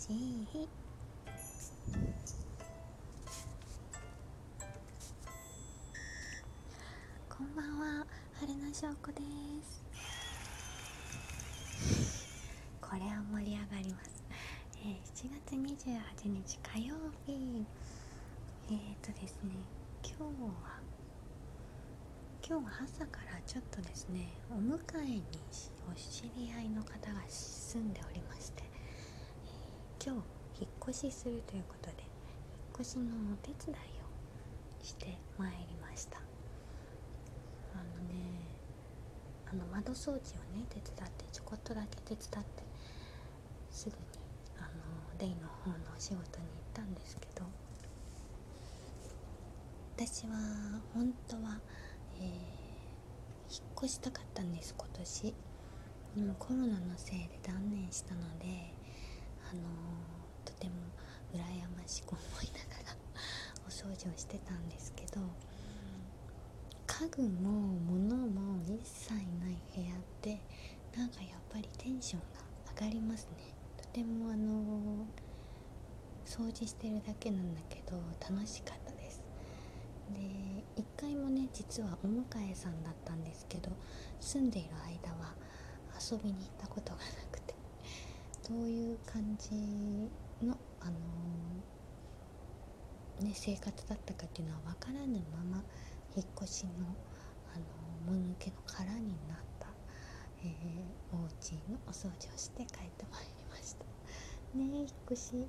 ちいいこんばんは春名翔子ですこれは盛り上がります、えー、7月28日火曜日。えーとですね今日は今日は朝からちょっとですねお迎えにお知り合いの方が住んでおりまして、今日引っ越しするということで引っ越しのお手伝いをしてまいりました。あのねあの窓掃除をね手伝ってちょこっとだけ手伝ってすぐにあのデイの方のお仕事に行ったんですけど私は本当はえー、引っ越したかったんです今年。でもコロナのせいで断念したのであの、とても羨ましく思いながらお掃除をしてたんですけど家具も物も一切ない部屋ってなんかやっぱりテンションが上がりますね。とてもあの、掃除してるだけなんだけど楽しかったです。で1階もね実はお迎えさんだったんですけど住んでいる間は遊びに行ったことがなくてどういう感じの、あのー、ね、生活だったかっていうのは分からぬまま引っ越しの、あのー、もぬけの殻になった、えー、お家のお掃除をして帰ってまいりました。ね引っ越し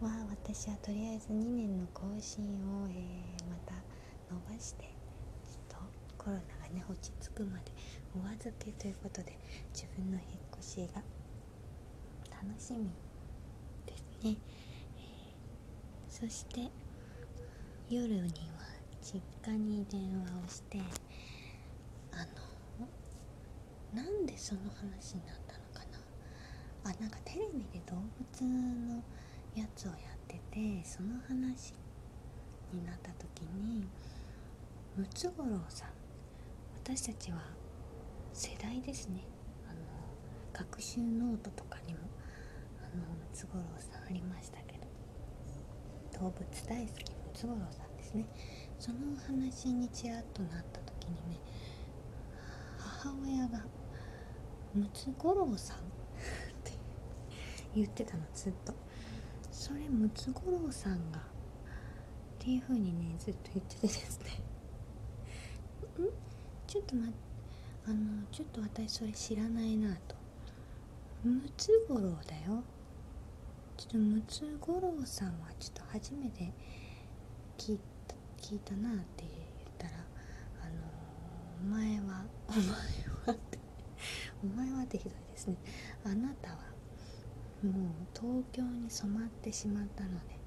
は私はとりあえず2年の更新を、えー、また伸ばしてちょっとコロナがね落ち着くまでお預けということで自分の引っ越しが楽しみですね、えー、そして夜には実家に電話をしてあのなんでその話になったのかな？あなんかテレビで動物のやつをやっててその話になった時にムツゴロウさん私たちは世代ですね。あの学習ノートとかムツゴロウさんありましたけど。動物大好きムツゴロウさんですね。そのお話にちらっとなった時にね母親が「ムツゴロウさん 」って言ってたのずっと。それムツゴロウさんがっていう風にねずっと言っててですね。ん？ちょっと待って。あのちょっと私それ知らないなと。ムツゴロウだよ。ちょっとムツゴロウさんはちょっと初めて聞いた聞いたなって言ったらあのお前はお前はってお前はってひどいですね。あなたはもう東京に染まってしまったので、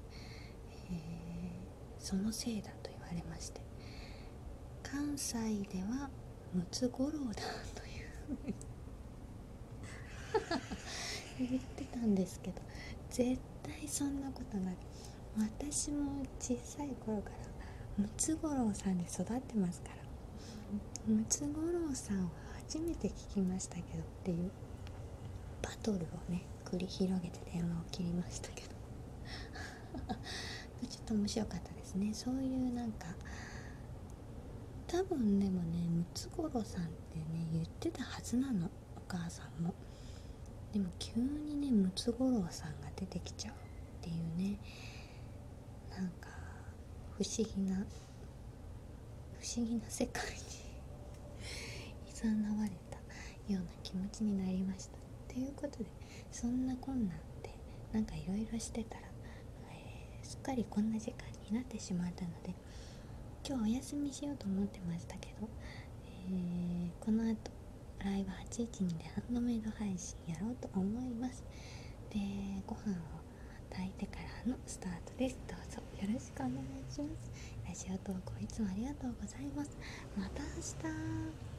えー、そのせいだと言われまして関西ではムツゴロウだという。言ってたんですけど絶対そんなことない。私も小さい頃からムツゴロウさんで育ってますから。ムツゴロウさんは初めて聞きましたけどっていうバトルをね繰り広げて電話を切りましたけど。ちょっと面白かったですね。そういうなんか多分でもねムツゴロウさんってね言ってたはずなの。お母さんも。でも急にねムツゴロウさんが出てきちゃうっていうね。なんか不思議な不思議な世界にいざなわれたような気持ちになりました。ということでそんなこんなんでなんかいろいろしてたら、えー、すっかりこんな時間になってしまったので今日お休みしようと思ってましたけど、えー、この後ライブ812でハンドメイド配信やろうと思います。でご飯を炊いてからのスタートです。どうぞよろしくお願いします。ラジオ投稿いつもありがとうございます。また明日。